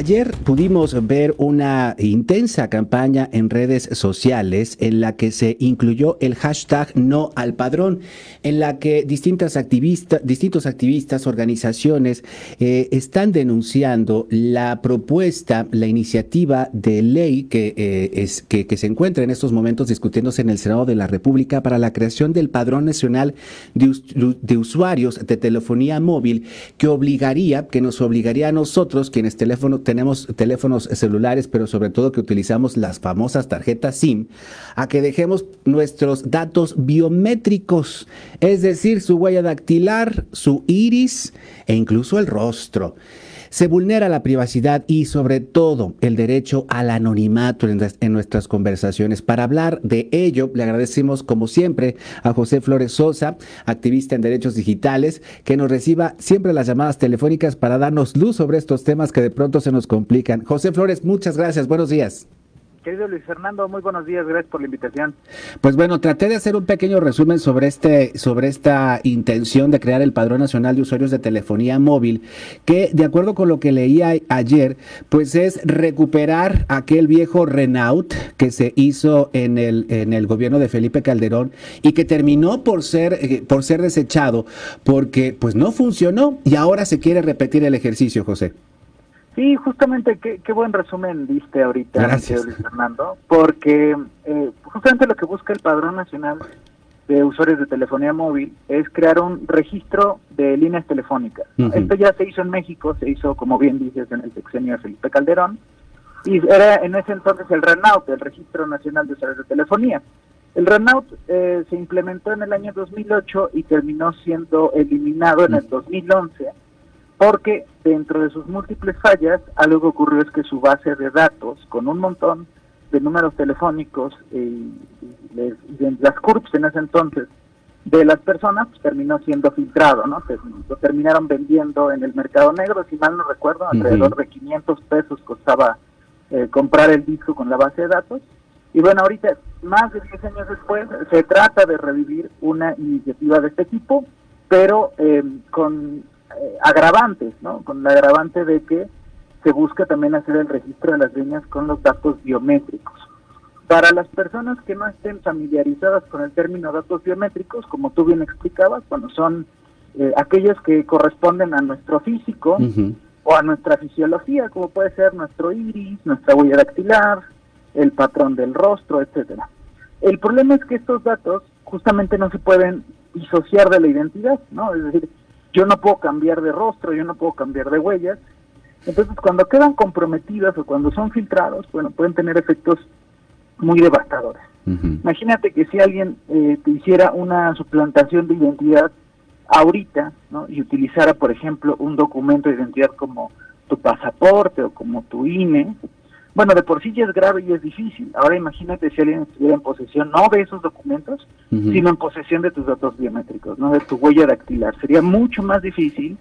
Ayer pudimos ver una intensa campaña en redes sociales en la que se incluyó el hashtag no al padrón, en la que distintas activistas, distintos activistas, organizaciones eh, están denunciando la propuesta, la iniciativa de ley que, eh, es, que, se encuentra en estos momentos discutiéndose en el Senado de la República para la creación del Padrón Nacional de, de Usuarios de Telefonía Móvil que obligaría, que nos obligaría a nosotros, quienes teléfono tenemos teléfonos celulares, pero sobre todo que utilizamos las famosas tarjetas SIM, a que dejemos nuestros datos biométricos, es decir, su huella dactilar, su iris e incluso el rostro. Se vulnera la privacidad y sobre todo el derecho al anonimato en, nuestras conversaciones. Para hablar de ello, le agradecemos como siempre a José Flores Sosa, activista en derechos digitales, que nos reciba siempre las llamadas telefónicas para darnos luz sobre estos temas que de pronto se nos complican. José Flores, muchas gracias. Buenos días. Querido Luis Fernando, muy buenos días, gracias por la invitación. Pues bueno, traté de hacer un pequeño resumen sobre este, sobre esta intención de crear el Padrón Nacional de Usuarios de Telefonía Móvil, que de acuerdo con lo que leía ayer, pues es recuperar aquel viejo Renault que se hizo en el, en el gobierno de Felipe Calderón y que terminó por ser, eh, por ser desechado porque pues no funcionó y ahora se quiere repetir el ejercicio, José. Sí, justamente, qué, qué buen resumen diste ahorita, Gracias. Luis Fernando, porque eh, justamente lo que busca el Padrón Nacional de Usuarios de Telefonía Móvil es crear un registro de líneas telefónicas. Esto ya se hizo en México, se hizo, como bien dices, en el sexenio de Felipe Calderón, y era en ese entonces el RENAUT, el Registro Nacional de Usuarios de Telefonía. El RENAUT eh, se implementó en el año 2008 y terminó siendo eliminado en el 2011 porque dentro de sus múltiples fallas, algo que ocurrió es que su base de datos, con un montón de números telefónicos y, las CURPS en ese entonces de las personas, pues, terminó siendo filtrado, ¿no? lo terminaron vendiendo en el mercado negro, si mal no recuerdo, alrededor de 500 pesos costaba eh, comprar el disco con la base de datos. Y bueno, ahorita, más de 10 años después, se trata de revivir una iniciativa de este tipo, pero eh, con eh, agravantes, ¿no? Con la agravante de que se busca también hacer el registro de las líneas con los datos biométricos. Para las personas que no estén familiarizadas con el término datos biométricos, como tú bien explicabas, cuando son eh, aquellos que corresponden a nuestro físico o a nuestra fisiología, como puede ser nuestro iris, nuestra huella dactilar, el patrón del rostro, etcétera. El problema es que estos datos justamente no se pueden disociar de la identidad, ¿no? Es decir, yo no puedo cambiar de rostro, yo no puedo cambiar de huellas. Entonces, cuando quedan comprometidas o cuando son filtrados, bueno, pueden tener efectos muy devastadores. Imagínate que si alguien eh, te hiciera una suplantación de identidad ahorita, ¿no? Y utilizara, por ejemplo, un documento de identidad como tu pasaporte o como tu INE, bueno, de por sí ya es grave y es difícil. Ahora imagínate si alguien estuviera en posesión no de esos documentos, sino en posesión de tus datos biométricos, no de tu huella dactilar. Sería mucho más difícil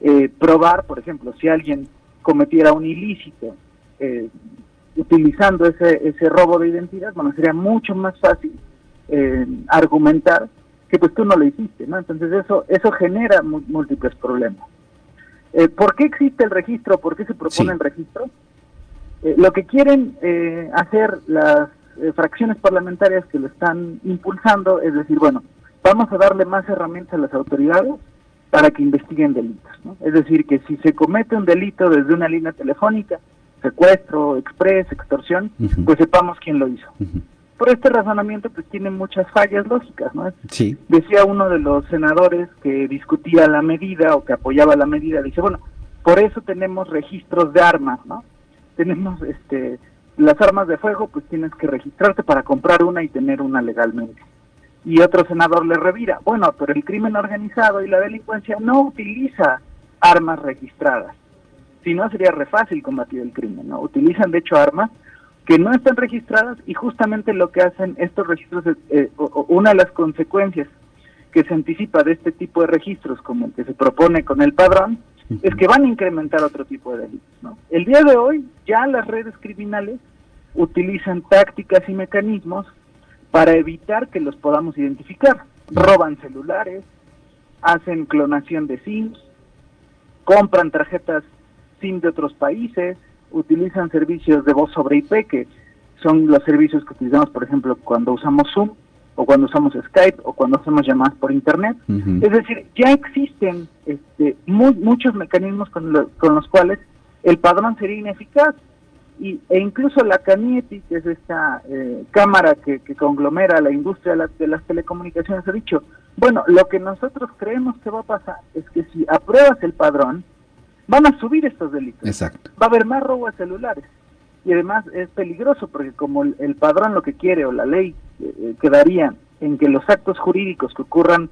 eh, probar, por ejemplo, si alguien cometiera un ilícito eh, utilizando ese, ese robo de identidad, bueno, sería mucho más fácil eh, argumentar que pues tú no lo hiciste, ¿no? Entonces eso eso genera múltiples problemas. ¿Por qué existe el registro? ¿Por qué se propone el registro? Eh, lo que quieren eh, hacer las eh, fracciones parlamentarias que lo están impulsando es decir, bueno, vamos a darle más herramientas a las autoridades para que investiguen delitos. Es decir, que si se comete un delito desde una línea telefónica, secuestro, express, extorsión, pues sepamos quién lo hizo. Por este razonamiento, pues tiene muchas fallas lógicas, ¿no? Sí. Decía uno de los senadores que discutía la medida o que apoyaba la medida, dice, bueno, por eso tenemos registros de armas, ¿no? Tenemos este las armas de fuego, pues tienes que registrarte para comprar una y tener una legalmente. Y otro senador le revira, bueno, pero el crimen organizado y la delincuencia no utiliza armas registradas. Si no, sería re fácil combatir el crimen, ¿no? Utilizan, de hecho, armas que no están registradas y justamente lo que hacen estos registros, eh, una de las consecuencias que se anticipa de este tipo de registros, como el que se propone con el padrón, es que van a incrementar otro tipo de delitos. ¿no? El día de hoy ya las redes criminales utilizan tácticas y mecanismos para evitar que los podamos identificar. Roban celulares, hacen clonación de SIMs, compran tarjetas SIM de otros países, utilizan servicios de voz sobre IP, que son los servicios que utilizamos, por ejemplo, cuando usamos Zoom o cuando usamos Skype o cuando hacemos llamadas por Internet. Es decir, ya existen este, muchos mecanismos con, con los cuales el padrón sería ineficaz y, e incluso la CANIETI, que es esta eh, cámara que, conglomera la industria de, las telecomunicaciones, ha dicho, bueno, lo que nosotros creemos que va a pasar es que si apruebas el padrón, van a subir estos delitos. Exacto. Va a haber más robo de celulares. Y además es peligroso porque como el, padrón lo que quiere o la ley eh, quedaría en que los actos jurídicos que ocurran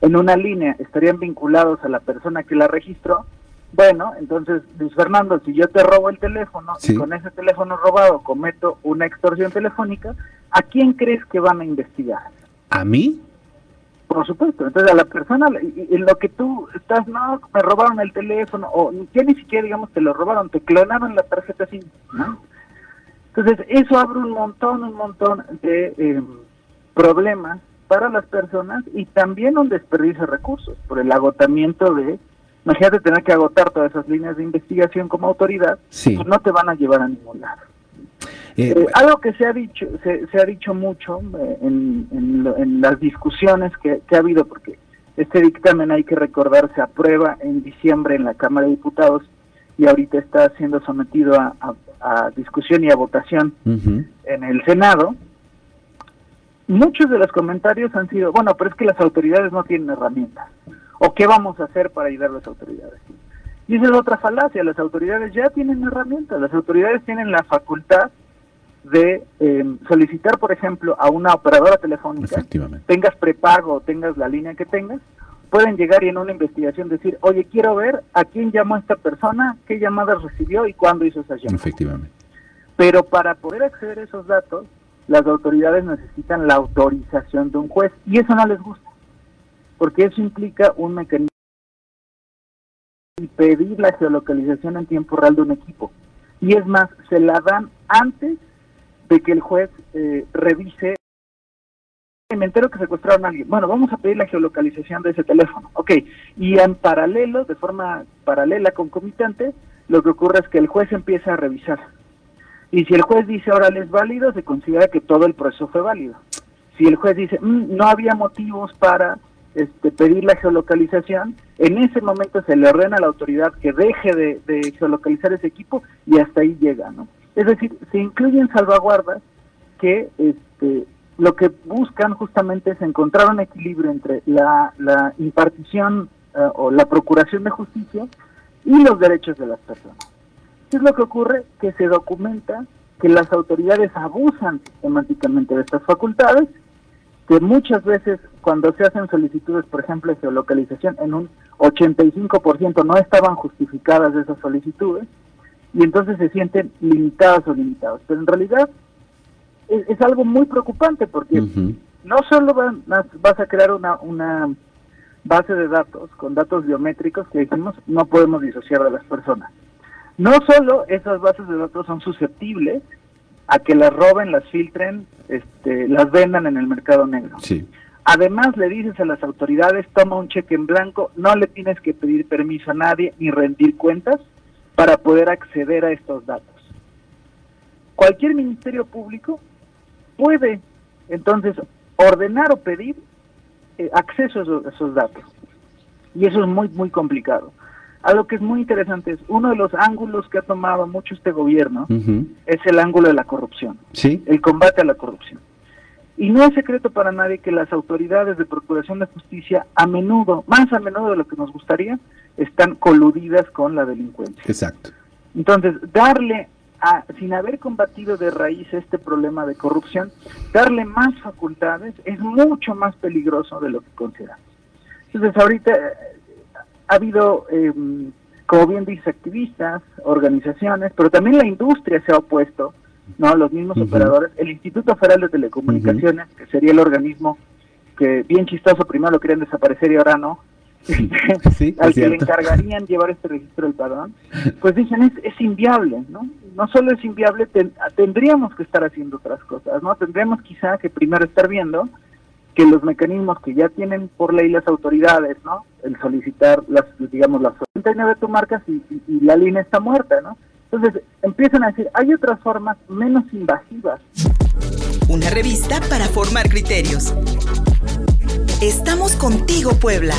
en una línea estarían vinculados a la persona que la registró, bueno, entonces, Luis Fernando, si yo te robo el teléfono y con ese teléfono robado cometo una extorsión telefónica, ¿a quién crees que van a investigar? ¿A mí? Por supuesto, entonces a la persona, en lo que tú estás, no, me robaron el teléfono, o ya ni siquiera, digamos, te lo robaron, te clonaron la tarjeta SIM, ¿no? Entonces, eso abre un montón, un montón de eh, problemas para las personas y también un desperdicio de recursos por el agotamiento de Imagínate tener que agotar todas esas líneas de investigación como autoridad, pues no te van a llevar a ningún lado. Eh, eh, algo que se ha dicho se, ha dicho mucho eh, en, las discusiones que, ha habido, porque este dictamen hay que recordar se aprueba en diciembre en la Cámara de Diputados y ahorita está siendo sometido a, discusión y a votación en el Senado. Muchos de los comentarios han sido, bueno, pero es que las autoridades no tienen herramientas. ¿O qué vamos a hacer para ayudar a las autoridades? Y esa es otra falacia, las autoridades ya tienen herramientas, las autoridades tienen la facultad de eh, solicitar, por ejemplo, a una operadora telefónica, tengas prepago o tengas la línea que tengas, pueden llegar y en una investigación decir, oye, quiero ver a quién llamó esta persona, qué llamadas recibió y cuándo hizo esas llamadas. Efectivamente. Pero para poder acceder a esos datos, las autoridades necesitan la autorización de un juez y eso no les gusta porque eso implica un mecanismo y pedir la geolocalización en tiempo real de un equipo. Y es más, se la dan antes de que el juez eh, revise. Me entero que secuestraron a alguien. Bueno, vamos a pedir la geolocalización de ese teléfono. Ok, y en paralelo, de forma paralela, concomitante, lo que ocurre es que el juez empieza a revisar. Y si el juez dice, ahora es válido, se considera que todo el proceso fue válido. Si el juez dice, mm, no había motivos para este, pedir la geolocalización, en ese momento se le ordena a la autoridad que deje de, geolocalizar ese equipo y hasta ahí llega, ¿no? Es decir, se incluyen salvaguardas que este, lo que buscan justamente es encontrar un equilibrio entre la, impartición eh, o la procuración de justicia y los derechos de las personas. ¿Qué es lo que ocurre? Que se documenta que las autoridades abusan sistemáticamente de estas facultades que muchas veces cuando se hacen solicitudes, por ejemplo, de geolocalización, en un 85% no estaban justificadas esas solicitudes y entonces se sienten limitadas o limitados. Pero en realidad es, algo muy preocupante porque no solo vas a crear una, una base de datos con datos biométricos que dijimos no podemos disociar de las personas. No solo esas bases de datos son susceptibles a que las roben, las filtren, este, las vendan en el mercado negro. Sí. Además le dices a las autoridades, toma un cheque en blanco, no le tienes que pedir permiso a nadie ni rendir cuentas para poder acceder a estos datos. Cualquier ministerio público puede entonces ordenar o pedir eh, acceso a esos datos. Y eso es muy, muy complicado. Algo que es muy interesante es uno de los ángulos que ha tomado mucho este gobierno es el ángulo de la corrupción, ¿Sí? el combate a la corrupción. Y no es secreto para nadie que las autoridades de procuración de justicia a menudo, más a menudo de lo que nos gustaría, están coludidas con la delincuencia. Exacto. Entonces, darle a, sin haber combatido de raíz este problema de corrupción, darle más facultades es mucho más peligroso de lo que consideramos. Entonces, ahorita ha habido, eh, como bien dice, activistas, organizaciones, pero también la industria se ha opuesto, ¿no? Los mismos operadores. El Instituto Federal de Telecomunicaciones, que sería el organismo que, bien chistoso, primero lo querían desaparecer y ahora no, sí, al que le encargarían llevar este registro del padrón, pues dicen es, es inviable, ¿no? no solo es inviable, tendríamos que estar haciendo otras cosas, ¿no? Tendríamos quizá que primero estar viendo que los mecanismos que ya tienen por ley las autoridades, ¿no? El solicitar las, digamos, las 49 tu marcas y, y la línea está muerta, ¿no? Entonces empiezan a decir, hay otras formas menos invasivas. Una revista para formar criterios. Estamos contigo, Puebla.